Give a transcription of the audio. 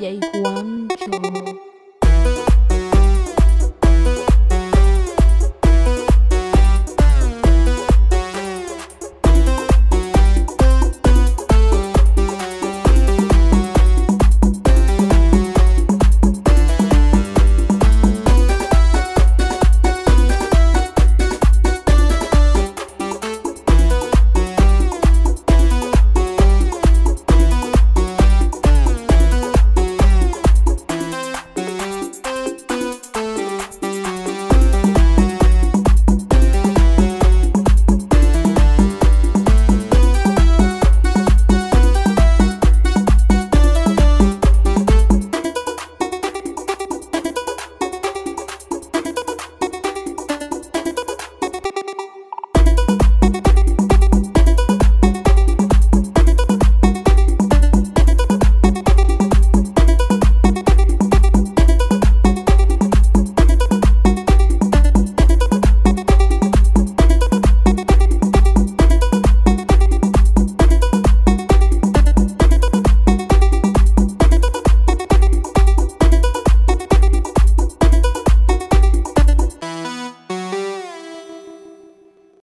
dây quán tròn